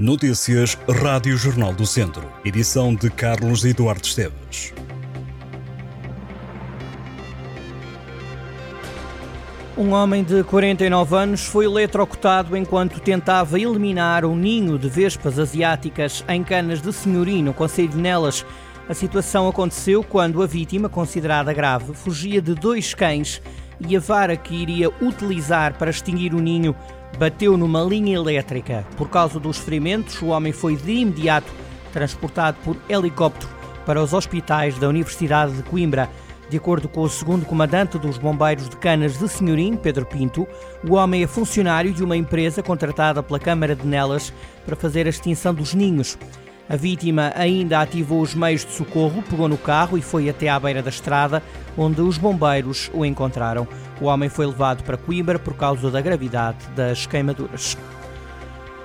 Notícias Rádio Jornal do Centro. Edição de Carlos Eduardo Esteves. Um homem de 49 anos foi eletrocutado enquanto tentava eliminar um ninho de vespas asiáticas em canas de senhorim, no Conselho de Nelas. A situação aconteceu quando a vítima, considerada grave, fugia de dois cães e a vara que iria utilizar para extinguir o ninho bateu numa linha elétrica. Por causa dos ferimentos, o homem foi de imediato transportado por helicóptero para os hospitais da Universidade de Coimbra. De acordo com o segundo comandante dos bombeiros de Canas de Senhorim, Pedro Pinto, o homem é funcionário de uma empresa contratada pela Câmara de Nelas para fazer a extinção dos ninhos. A vítima ainda ativou os meios de socorro, pegou no carro e foi até à beira da estrada, onde os bombeiros o encontraram. O homem foi levado para Coimbra por causa da gravidade das queimaduras.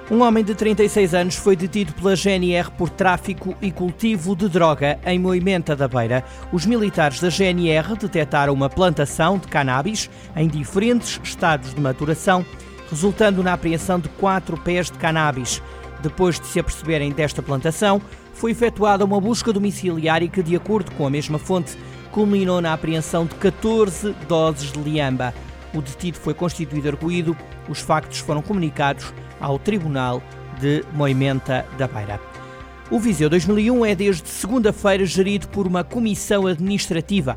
Um homem de 36 anos foi detido pela GNR por tráfico e cultivo de droga em Moimenta da Beira. Os militares da GNR detectaram uma plantação de cannabis em diferentes estados de maturação, resultando na apreensão de quatro pés de cannabis. Depois de se aperceberem desta plantação, foi efetuada uma busca domiciliária que, de acordo com a mesma fonte, culminou na apreensão de 14 doses de liamba. O detido foi constituído arguído. Os factos foram comunicados ao Tribunal de Moimenta da Beira. O Viseu 2001 é desde segunda-feira gerido por uma comissão administrativa.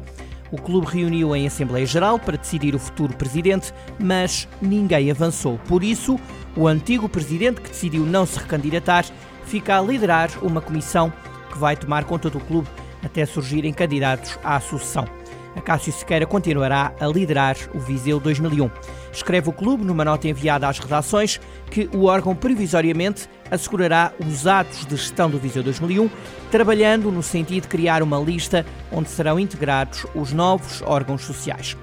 O clube reuniu em Assembleia Geral para decidir o futuro presidente, mas ninguém avançou. Por isso, o antigo presidente, que decidiu não se recandidatar, fica a liderar uma comissão que vai tomar conta do clube até surgirem candidatos à sucessão. Acácio Sequeira continuará a liderar o Viseu 2001. Escreve o clube numa nota enviada às redações que o órgão provisoriamente assegurará os atos de gestão do Viseu 2001, trabalhando no sentido de criar uma lista onde serão integrados os novos órgãos sociais.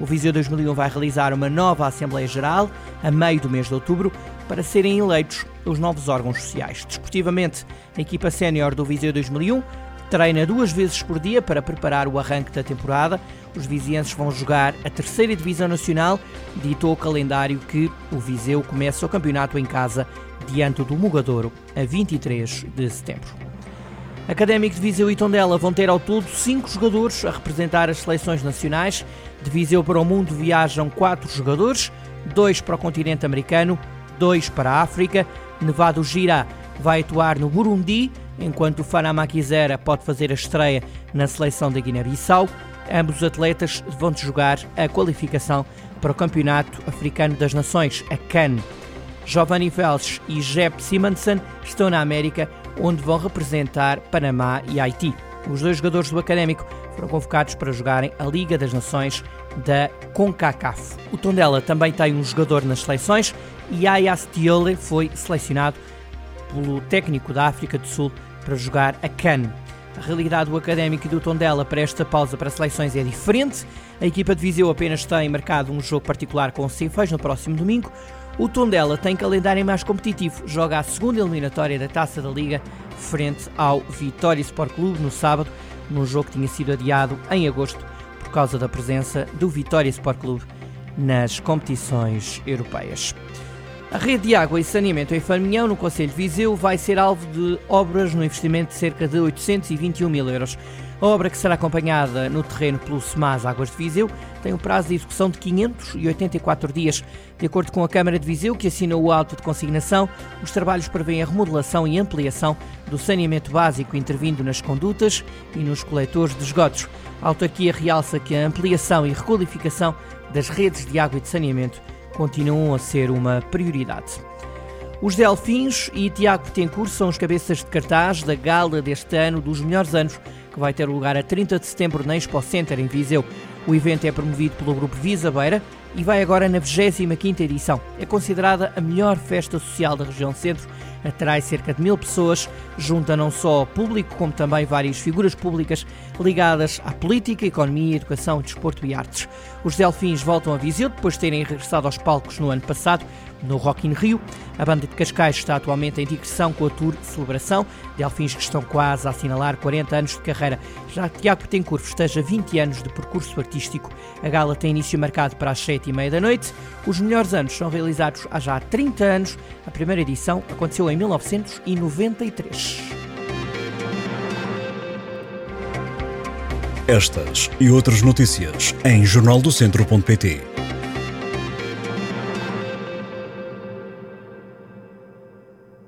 O Viseu 2001 vai realizar uma nova Assembleia Geral a meio do mês de outubro para serem eleitos os novos órgãos sociais. Desportivamente, a equipa sénior do Viseu 2001 treina duas vezes por dia para preparar o arranque da temporada. Os vizienses vão jogar a terceira divisão nacional. Ditou o calendário que o Viseu começa o campeonato em casa diante do Mugadouro a 23 de setembro. Académico de Viseu e Tondela vão ter ao todo cinco jogadores a representar as seleções nacionais. De Viseu para o mundo viajam quatro jogadores, dois para o continente americano, dois para a África. Nevado Gira vai atuar no Burundi, enquanto o Fanama Kizera pode fazer a estreia na seleção da Guiné-Bissau. Ambos os atletas vão jogar a qualificação para o Campeonato Africano das Nações, a CAN. Giovanni Velch e Jeb Simonsen estão na América onde vão representar Panamá e Haiti. Os dois jogadores do Académico foram convocados para jogarem a Liga das Nações da CONCACAF. O Tondela também tem um jogador nas seleções e Ayas Tiole foi selecionado pelo técnico da África do Sul para jogar a CAN. A realidade do Académico e do Tondela para esta pausa para seleções é diferente. A equipa de Viseu apenas tem marcado um jogo particular com o Cefeios no próximo domingo. O Tondela tem calendário mais competitivo, joga a segunda eliminatória da Taça da Liga frente ao Vitória Sport Clube no sábado, num jogo que tinha sido adiado em agosto por causa da presença do Vitória Sport Clube nas competições europeias. A rede de água e saneamento em Farminhão, no Conselho de Viseu, vai ser alvo de obras no investimento de cerca de 821 mil euros. A obra, que será acompanhada no terreno pelo SEMAS Águas de Viseu, tem um prazo de execução de 584 dias. De acordo com a Câmara de Viseu, que assinou o auto de consignação, os trabalhos prevêem a remodelação e ampliação do saneamento básico, intervindo nas condutas e nos coletores de esgotos. A autarquia realça que a ampliação e requalificação das redes de água e de saneamento continuam a ser uma prioridade. Os Delfins e Tiago Betancourt são os cabeças de cartaz da gala deste ano dos melhores anos que vai ter lugar a 30 de setembro na Expo Center, em Viseu. O evento é promovido pelo Grupo Visa Beira e vai agora na 25ª edição. É considerada a melhor festa social da região centro, atrai cerca de mil pessoas, junta não só público como também várias figuras públicas ligadas à política, economia, educação, desporto e artes. Os Delfins voltam a Viseu depois de terem regressado aos palcos no ano passado no Rock in Rio. A banda de Cascais está atualmente em digressão com a tour Celebração, Delfins que estão quase a assinalar 40 anos de carreira. Já Tiago Petencourt festeja 20 anos de percurso artístico. A gala tem início marcado para as 7 e meia da noite. Os melhores anos são realizados há já 30 anos. A primeira edição aconteceu em 1993. Estas e outras notícias em jornaldocentro.pt